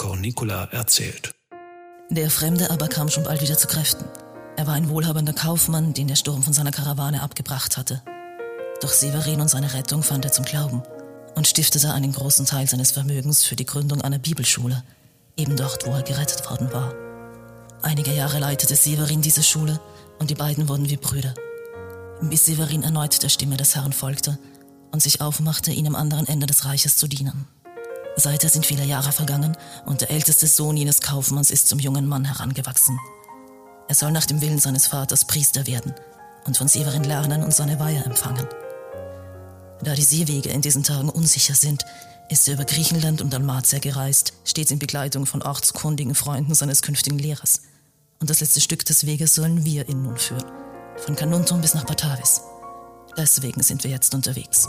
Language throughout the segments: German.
Cornicula erzählt. Der Fremde aber kam schon bald wieder zu Kräften. Er war ein wohlhabender Kaufmann, den der Sturm von seiner Karawane abgebracht hatte. Doch Severin und seine Rettung fand er zum Glauben und stiftete einen großen Teil seines Vermögens für die Gründung einer Bibelschule, eben dort, wo er gerettet worden war. Einige Jahre leitete Severin diese Schule und die beiden wurden wie Brüder. Bis Severin erneut der Stimme des Herrn folgte und sich aufmachte, ihn am anderen Ende des Reiches zu dienen. Seither sind viele Jahre vergangen und der älteste Sohn jenes Kaufmanns ist zum jungen Mann herangewachsen. Er soll nach dem Willen seines Vaters Priester werden und von Severin lernen und seine Weihe empfangen. Da die Seewege in diesen Tagen unsicher sind, ist er über Griechenland und Dalmatia gereist, stets in Begleitung von ortskundigen Freunden seines künftigen Lehrers. Und das letzte Stück des Weges sollen wir ihn nun führen, von Canuntum bis nach Batavis. Deswegen sind wir jetzt unterwegs.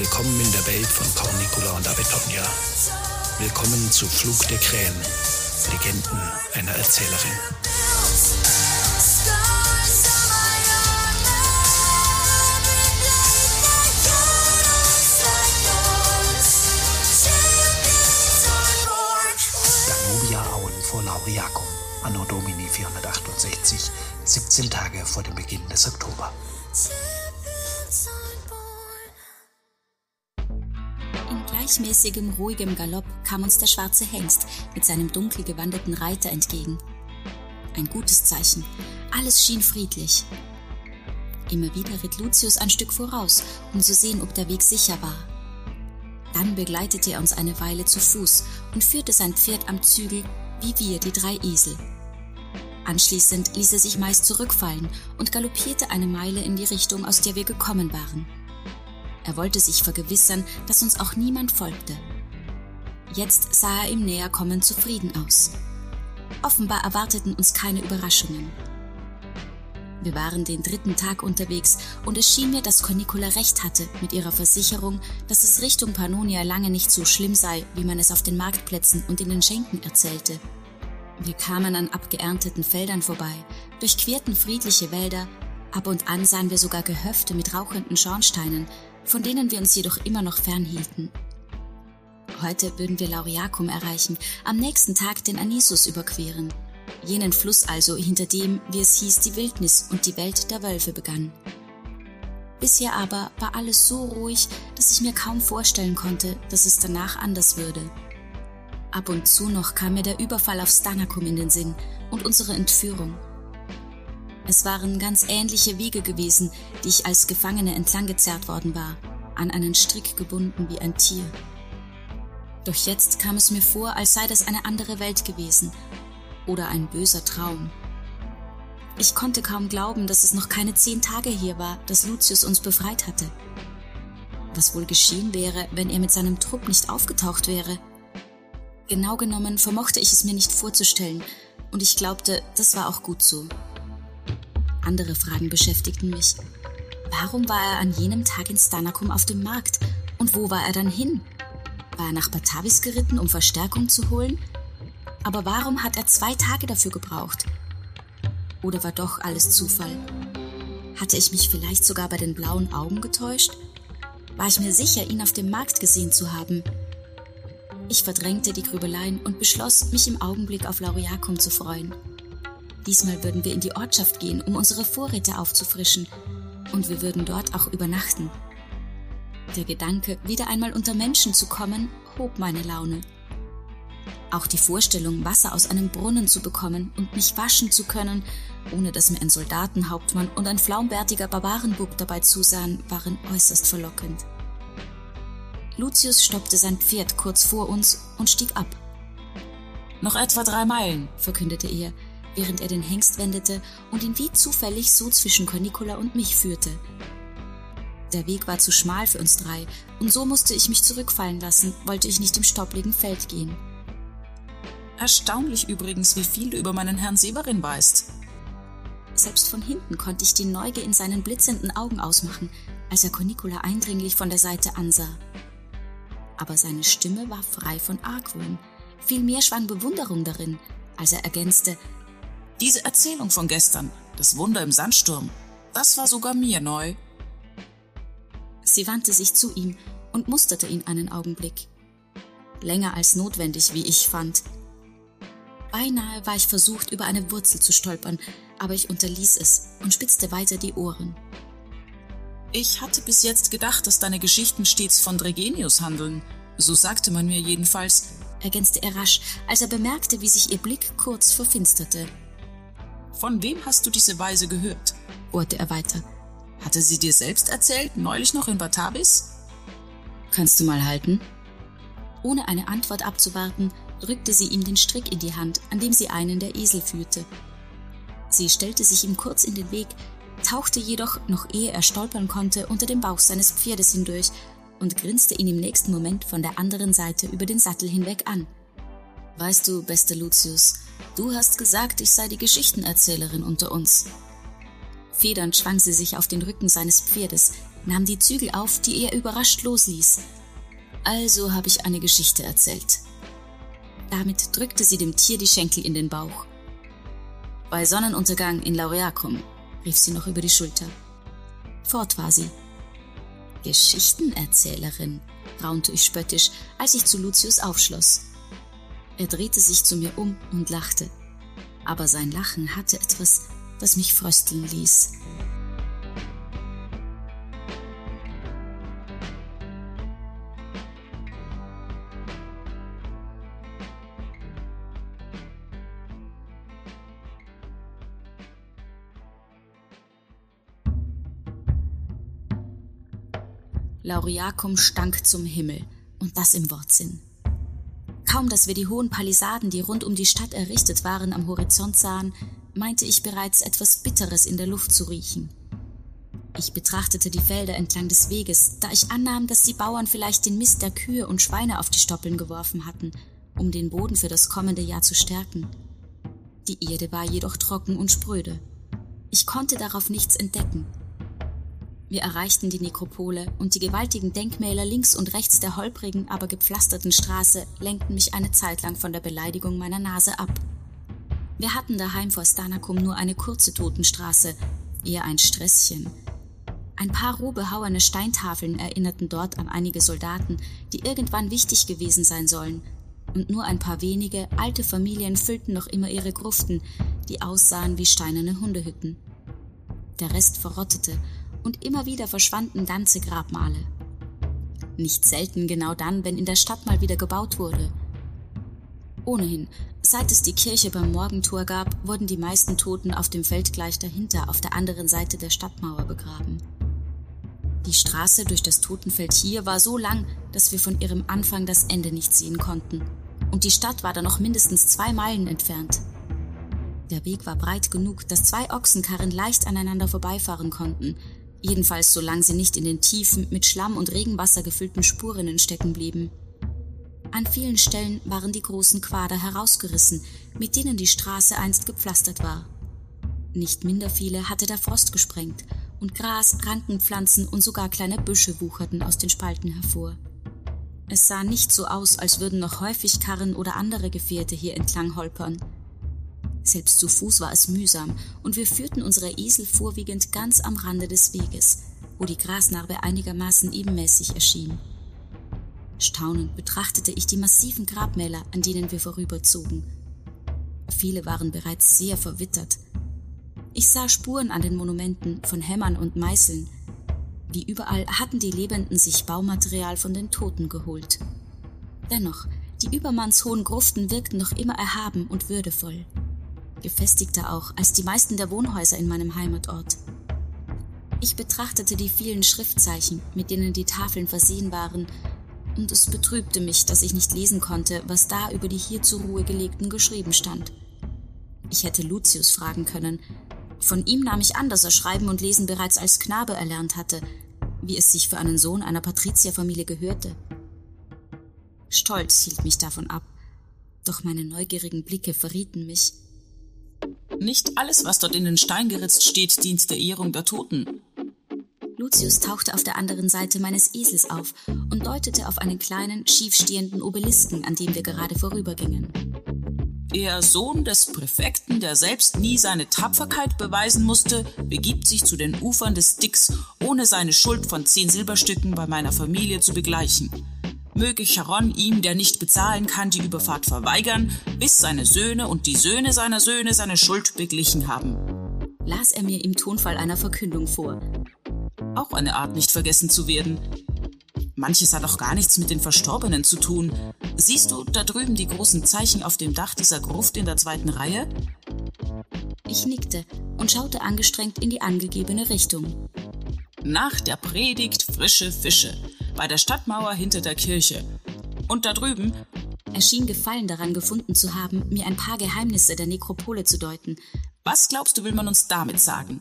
Willkommen in der Welt von Cornicula und Abetonia. Willkommen zu Flug der Krähen, Legenden einer Erzählerin. Danubia-Auen vor Lauriacum, Anno Domini 468, 17 Tage vor dem Beginn des Oktober. Gleichmäßigem, ruhigem Galopp kam uns der schwarze Hengst mit seinem dunkel gewandeten Reiter entgegen. Ein gutes Zeichen. Alles schien friedlich. Immer wieder ritt Lucius ein Stück voraus, um zu sehen, ob der Weg sicher war. Dann begleitete er uns eine Weile zu Fuß und führte sein Pferd am Zügel, wie wir die drei Esel. Anschließend ließ er sich meist zurückfallen und galoppierte eine Meile in die Richtung, aus der wir gekommen waren. Er wollte sich vergewissern, dass uns auch niemand folgte. Jetzt sah er im Näherkommen zufrieden aus. Offenbar erwarteten uns keine Überraschungen. Wir waren den dritten Tag unterwegs und es schien mir, dass Cornicula recht hatte mit ihrer Versicherung, dass es Richtung Pannonia lange nicht so schlimm sei, wie man es auf den Marktplätzen und in den Schenken erzählte. Wir kamen an abgeernteten Feldern vorbei, durchquerten friedliche Wälder, ab und an sahen wir sogar Gehöfte mit rauchenden Schornsteinen, von denen wir uns jedoch immer noch fernhielten. Heute würden wir Lauriacum erreichen, am nächsten Tag den Anisus überqueren. Jenen Fluss also, hinter dem, wie es hieß, die Wildnis und die Welt der Wölfe begann. Bisher aber war alles so ruhig, dass ich mir kaum vorstellen konnte, dass es danach anders würde. Ab und zu noch kam mir der Überfall auf Stanacum in den Sinn und unsere Entführung. Es waren ganz ähnliche Wege gewesen, die ich als Gefangene entlanggezerrt worden war, an einen Strick gebunden wie ein Tier. Doch jetzt kam es mir vor, als sei das eine andere Welt gewesen oder ein böser Traum. Ich konnte kaum glauben, dass es noch keine zehn Tage hier war, dass Lucius uns befreit hatte. Was wohl geschehen wäre, wenn er mit seinem Trupp nicht aufgetaucht wäre? Genau genommen vermochte ich es mir nicht vorzustellen, und ich glaubte, das war auch gut so. Andere Fragen beschäftigten mich. Warum war er an jenem Tag in Stanakum auf dem Markt? Und wo war er dann hin? War er nach Batavis geritten, um Verstärkung zu holen? Aber warum hat er zwei Tage dafür gebraucht? Oder war doch alles Zufall? Hatte ich mich vielleicht sogar bei den blauen Augen getäuscht? War ich mir sicher, ihn auf dem Markt gesehen zu haben? Ich verdrängte die Grübeleien und beschloss, mich im Augenblick auf Lauriacum zu freuen. Diesmal würden wir in die Ortschaft gehen, um unsere Vorräte aufzufrischen, und wir würden dort auch übernachten. Der Gedanke, wieder einmal unter Menschen zu kommen, hob meine Laune. Auch die Vorstellung, Wasser aus einem Brunnen zu bekommen und mich waschen zu können, ohne dass mir ein Soldatenhauptmann und ein flaumbärtiger Barbarenbub dabei zusahen, waren äußerst verlockend. Lucius stoppte sein Pferd kurz vor uns und stieg ab. Noch etwa drei Meilen, verkündete er, während er den Hengst wendete und ihn wie zufällig so zwischen Cornicula und mich führte. Der Weg war zu schmal für uns drei, und so musste ich mich zurückfallen lassen, wollte ich nicht im stoppligen Feld gehen. Erstaunlich übrigens, wie viel du über meinen Herrn Severin weißt. Selbst von hinten konnte ich die Neugier in seinen blitzenden Augen ausmachen, als er Cornicula eindringlich von der Seite ansah. Aber seine Stimme war frei von Argwohn. Vielmehr schwang Bewunderung darin, als er ergänzte, Diese Erzählung von gestern, das Wunder im Sandsturm, das war sogar mir neu. Sie wandte sich zu ihm und musterte ihn einen Augenblick. Länger als notwendig, wie ich fand. Beinahe war ich versucht, über eine Wurzel zu stolpern, aber ich unterließ es und spitzte weiter die Ohren. Ich hatte bis jetzt gedacht, dass deine Geschichten stets von Dregenius handeln. So sagte man mir jedenfalls, ergänzte er rasch, als er bemerkte, wie sich ihr Blick kurz verfinsterte. Von wem hast du diese Weise gehört? bohrte er weiter. Hatte sie dir selbst erzählt, neulich noch in Batavis? Kannst du mal halten? Ohne eine Antwort abzuwarten, drückte sie ihm den Strick in die Hand, an dem sie einen der Esel führte. Sie stellte sich ihm kurz in den Weg, tauchte jedoch, noch ehe er stolpern konnte, unter dem Bauch seines Pferdes hindurch und grinste ihn im nächsten Moment von der anderen Seite über den Sattel hinweg an. Weißt du, bester Lucius, du hast gesagt, ich sei die Geschichtenerzählerin unter uns. Federnd schwang sie sich auf den Rücken seines Pferdes, nahm die Zügel auf, die er überrascht losließ. Also habe ich eine Geschichte erzählt. Damit drückte sie dem Tier die Schenkel in den Bauch. Bei Sonnenuntergang in Laureacum, rief sie noch über die Schulter. Fort war sie. Geschichtenerzählerin, raunte ich spöttisch, als ich zu Lucius aufschloss. Er drehte sich zu mir um und lachte. Aber sein Lachen hatte etwas, das mich frösteln ließ. Lauriacum stank zum Himmel, und das im Wortsinn. Kaum, dass wir die hohen Palisaden, die rund um die Stadt errichtet waren, am Horizont sahen, meinte ich bereits etwas Bitteres in der Luft zu riechen. Ich betrachtete die Felder entlang des Weges, da ich annahm, dass die Bauern vielleicht den Mist der Kühe und Schweine auf die Stoppeln geworfen hatten, um den Boden für das kommende Jahr zu stärken. Die Erde war jedoch trocken und spröde. Ich konnte darauf nichts entdecken, wir erreichten die Nekropole und die gewaltigen Denkmäler links und rechts der holprigen, aber gepflasterten Straße lenkten mich eine Zeit lang von der Beleidigung meiner Nase ab. Wir hatten daheim vor Stanakum nur eine kurze Totenstraße, eher ein Stresschen. Ein paar roh behauene Steintafeln erinnerten dort an einige Soldaten, die irgendwann wichtig gewesen sein sollen, und nur ein paar wenige alte Familien füllten noch immer ihre Gruften, die aussahen wie steinerne Hundehütten. Der Rest verrottete und immer wieder verschwanden ganze Grabmale. Nicht selten genau dann, wenn in der Stadt mal wieder gebaut wurde. Ohnehin, seit es die Kirche beim Morgentor gab, wurden die meisten Toten auf dem Feld gleich dahinter, auf der anderen Seite der Stadtmauer begraben. Die Straße durch das Totenfeld hier war so lang, dass wir von ihrem Anfang das Ende nicht sehen konnten. Und die Stadt war da noch mindestens zwei Meilen entfernt. Der Weg war breit genug, dass zwei Ochsenkarren leicht aneinander vorbeifahren konnten, jedenfalls solange sie nicht in den tiefen, mit Schlamm und Regenwasser gefüllten Spurinnen stecken blieben. An vielen Stellen waren die großen Quader herausgerissen, mit denen die Straße einst gepflastert war. Nicht minder viele hatte der Frost gesprengt, und Gras, Rankenpflanzen und sogar kleine Büsche wucherten aus den Spalten hervor. Es sah nicht so aus, als würden noch häufig Karren oder andere Gefährte hier entlang holpern, selbst zu Fuß war es mühsam, und wir führten unsere Esel vorwiegend ganz am Rande des Weges, wo die Grasnarbe einigermaßen ebenmäßig erschien. Staunend betrachtete ich die massiven Grabmäler, an denen wir vorüberzogen. Viele waren bereits sehr verwittert. Ich sah Spuren an den Monumenten von Hämmern und Meißeln. Wie überall hatten die Lebenden sich Baumaterial von den Toten geholt. Dennoch, die übermannshohen Gruften wirkten noch immer erhaben und würdevoll gefestigter auch als die meisten der Wohnhäuser in meinem Heimatort. Ich betrachtete die vielen Schriftzeichen, mit denen die Tafeln versehen waren, und es betrübte mich, dass ich nicht lesen konnte, was da über die hier zur Ruhe gelegten geschrieben stand. Ich hätte Lucius fragen können. Von ihm nahm ich an, dass er Schreiben und Lesen bereits als Knabe erlernt hatte, wie es sich für einen Sohn einer Patrizierfamilie gehörte. Stolz hielt mich davon ab, doch meine neugierigen Blicke verrieten mich. Nicht alles, was dort in den Stein geritzt steht, dient der Ehrung der Toten. Lucius tauchte auf der anderen Seite meines Esels auf und deutete auf einen kleinen, schiefstehenden Obelisken, an dem wir gerade vorübergingen. Der Sohn des Präfekten, der selbst nie seine Tapferkeit beweisen musste, begibt sich zu den Ufern des Styx, ohne seine Schuld von zehn Silberstücken bei meiner Familie zu begleichen. Möge Charon ihm, der nicht bezahlen kann, die Überfahrt verweigern, bis seine Söhne und die Söhne seiner Söhne seine Schuld beglichen haben. Las er mir im Tonfall einer Verkündung vor. Auch eine Art, nicht vergessen zu werden. Manches hat auch gar nichts mit den Verstorbenen zu tun. Siehst du da drüben die großen Zeichen auf dem Dach dieser Gruft in der zweiten Reihe? Ich nickte und schaute angestrengt in die angegebene Richtung. Nach der Predigt frische Fische. Bei der Stadtmauer hinter der Kirche. Und da drüben. Er schien Gefallen daran gefunden zu haben, mir ein paar Geheimnisse der Nekropole zu deuten. Was glaubst du, will man uns damit sagen?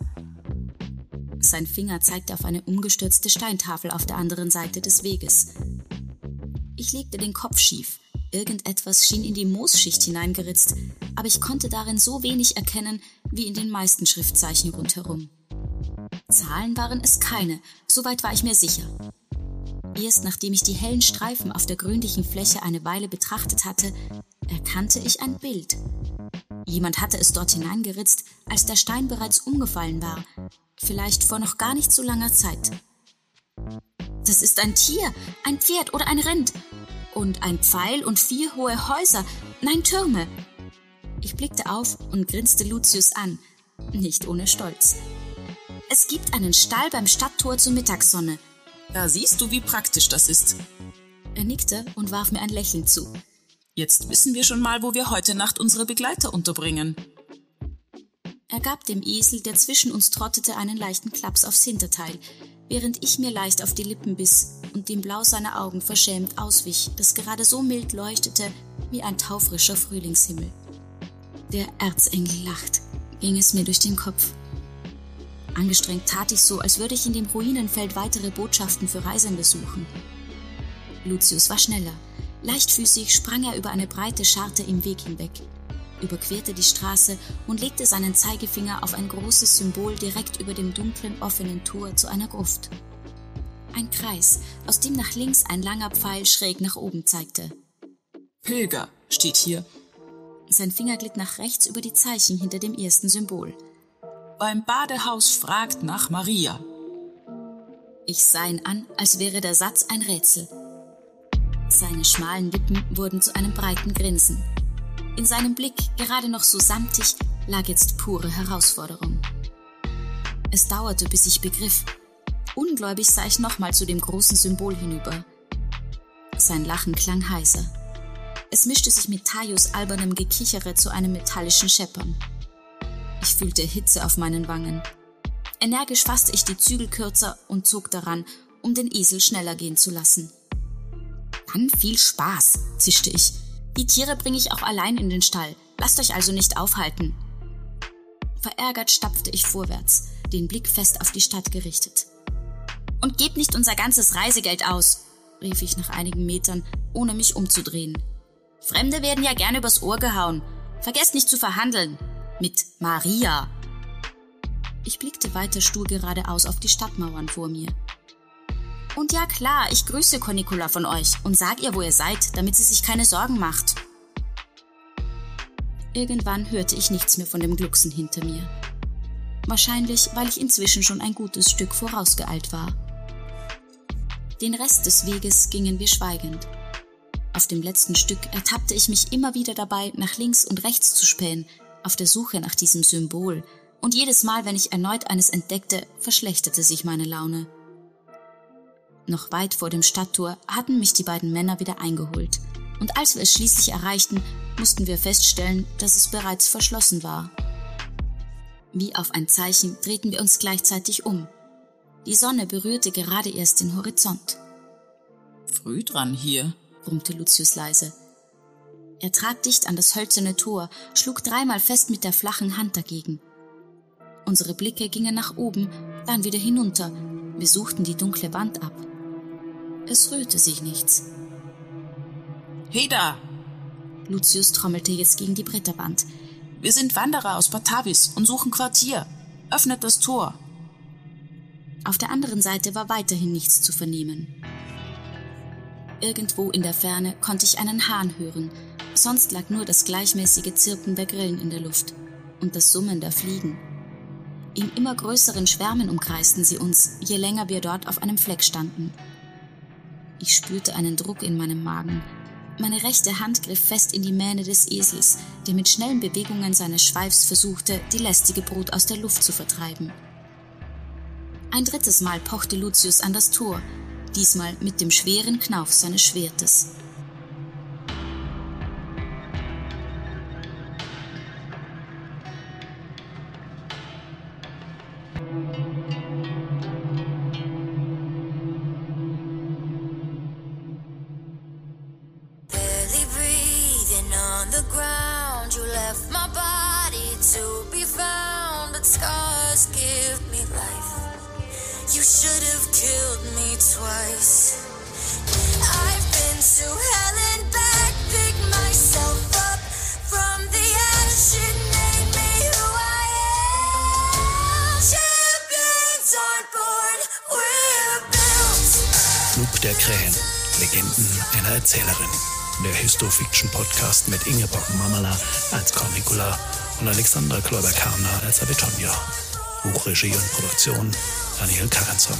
Sein Finger zeigte auf eine umgestürzte Steintafel auf der anderen Seite des Weges. Ich legte den Kopf schief. Irgendetwas schien in die Moosschicht hineingeritzt, aber ich konnte darin so wenig erkennen wie in den meisten Schriftzeichen rundherum. Zahlen waren es keine, soweit war ich mir sicher. Erst nachdem ich die hellen Streifen auf der grünlichen Fläche eine Weile betrachtet hatte, erkannte ich ein Bild. Jemand hatte es dort hineingeritzt, als der Stein bereits umgefallen war, vielleicht vor noch gar nicht so langer Zeit. Das ist ein Tier, ein Pferd oder ein Rind. Und ein Pfeil und vier hohe Häuser, nein Türme. Ich blickte auf und grinste Lucius an, nicht ohne Stolz. Es gibt einen Stall beim Stadttor zur Mittagssonne. Da siehst du, wie praktisch das ist. Er nickte und warf mir ein Lächeln zu. Jetzt wissen wir schon mal, wo wir heute Nacht unsere Begleiter unterbringen. Er gab dem Esel, der zwischen uns trottete, einen leichten Klaps aufs Hinterteil, während ich mir leicht auf die Lippen biss und dem Blau seiner Augen verschämt auswich, das gerade so mild leuchtete wie ein taufrischer Frühlingshimmel. Der Erzengel lacht, ging es mir durch den Kopf. Angestrengt tat ich so, als würde ich in dem Ruinenfeld weitere Botschaften für Reisende suchen. Lucius war schneller. Leichtfüßig sprang er über eine breite Scharte im Weg hinweg überquerte die Straße und legte seinen Zeigefinger auf ein großes Symbol direkt über dem dunklen, offenen Tor zu einer Gruft. Ein Kreis, aus dem nach links ein langer Pfeil schräg nach oben zeigte. Pilger steht hier. Sein Finger glitt nach rechts über die Zeichen hinter dem ersten Symbol. Beim Badehaus fragt nach Maria. Ich sah ihn an, als wäre der Satz ein Rätsel. Seine schmalen Lippen wurden zu einem breiten Grinsen. In seinem Blick, gerade noch so samtig, lag jetzt pure Herausforderung. Es dauerte, bis ich begriff. Ungläubig sah ich nochmal zu dem großen Symbol hinüber. Sein Lachen klang heiser. Es mischte sich mit Tajos albernem Gekichere zu einem metallischen Scheppern. Ich fühlte Hitze auf meinen Wangen. Energisch fasste ich die Zügel kürzer und zog daran, um den Esel schneller gehen zu lassen. Dann viel Spaß, zischte ich die Tiere bringe ich auch allein in den Stall. Lasst euch also nicht aufhalten. Verärgert stapfte ich vorwärts, den Blick fest auf die Stadt gerichtet. Und gebt nicht unser ganzes Reisegeld aus, rief ich nach einigen Metern, ohne mich umzudrehen. Fremde werden ja gern übers Ohr gehauen. Vergesst nicht zu verhandeln. Mit Maria. Ich blickte weiter stur geradeaus auf die Stadtmauern vor mir. Und ja klar, ich grüße Cornicula von euch und sag ihr, wo ihr seid, damit sie sich keine Sorgen macht. Irgendwann hörte ich nichts mehr von dem Glucksen hinter mir. Wahrscheinlich, weil ich inzwischen schon ein gutes Stück vorausgeeilt war. Den Rest des Weges gingen wir schweigend. Auf dem letzten Stück ertappte ich mich immer wieder dabei, nach links und rechts zu spähen, auf der Suche nach diesem Symbol, und jedes Mal, wenn ich erneut eines entdeckte, verschlechterte sich meine Laune. Noch weit vor dem Stadttor hatten mich die beiden Männer wieder eingeholt. Und als wir es schließlich erreichten, mussten wir feststellen, dass es bereits verschlossen war. Wie auf ein Zeichen drehten wir uns gleichzeitig um. Die Sonne berührte gerade erst den Horizont. Früh dran hier, brummte Lucius leise. Er trat dicht an das hölzerne Tor, schlug dreimal fest mit der flachen Hand dagegen. Unsere Blicke gingen nach oben, dann wieder hinunter, Wir suchten die dunkle Wand ab. Es rührte sich nichts. Heda! Lucius trommelte jetzt gegen die Bretterwand. Wir sind Wanderer aus Batavis und suchen Quartier. Öffnet das Tor. Auf der anderen Seite war weiterhin nichts zu vernehmen. Irgendwo in der Ferne konnte ich einen Hahn hören, sonst lag nur das gleichmäßige Zirpen der Grillen in der Luft und das Summen der Fliegen. In immer größeren Schwärmen umkreisten sie uns, je länger wir dort auf einem Fleck standen. Ich spürte einen Druck in meinem Magen. Meine rechte Hand griff fest in die Mähne des Esels, der mit schnellen Bewegungen seines Schweifs versuchte, die lästige Brut aus der Luft zu vertreiben. Ein drittes Mal pochte Lucius an das Tor, diesmal mit dem schweren Knauf seines Schwertes. on the ground. You left my body to be found, but scars give me life. You should have killed me twice. I've been to hell and back, pick myself up from the. Made me who I am. Champions aren't born, we're built. Der Krähen. Legenden einer Erzählerin. Der Histofiction-Podcast mit Ingeborg Mamala als Cornicula und Alexandra Kloiber-Karner als Avetonia. Buchregie und Produktion Daniel Karenson.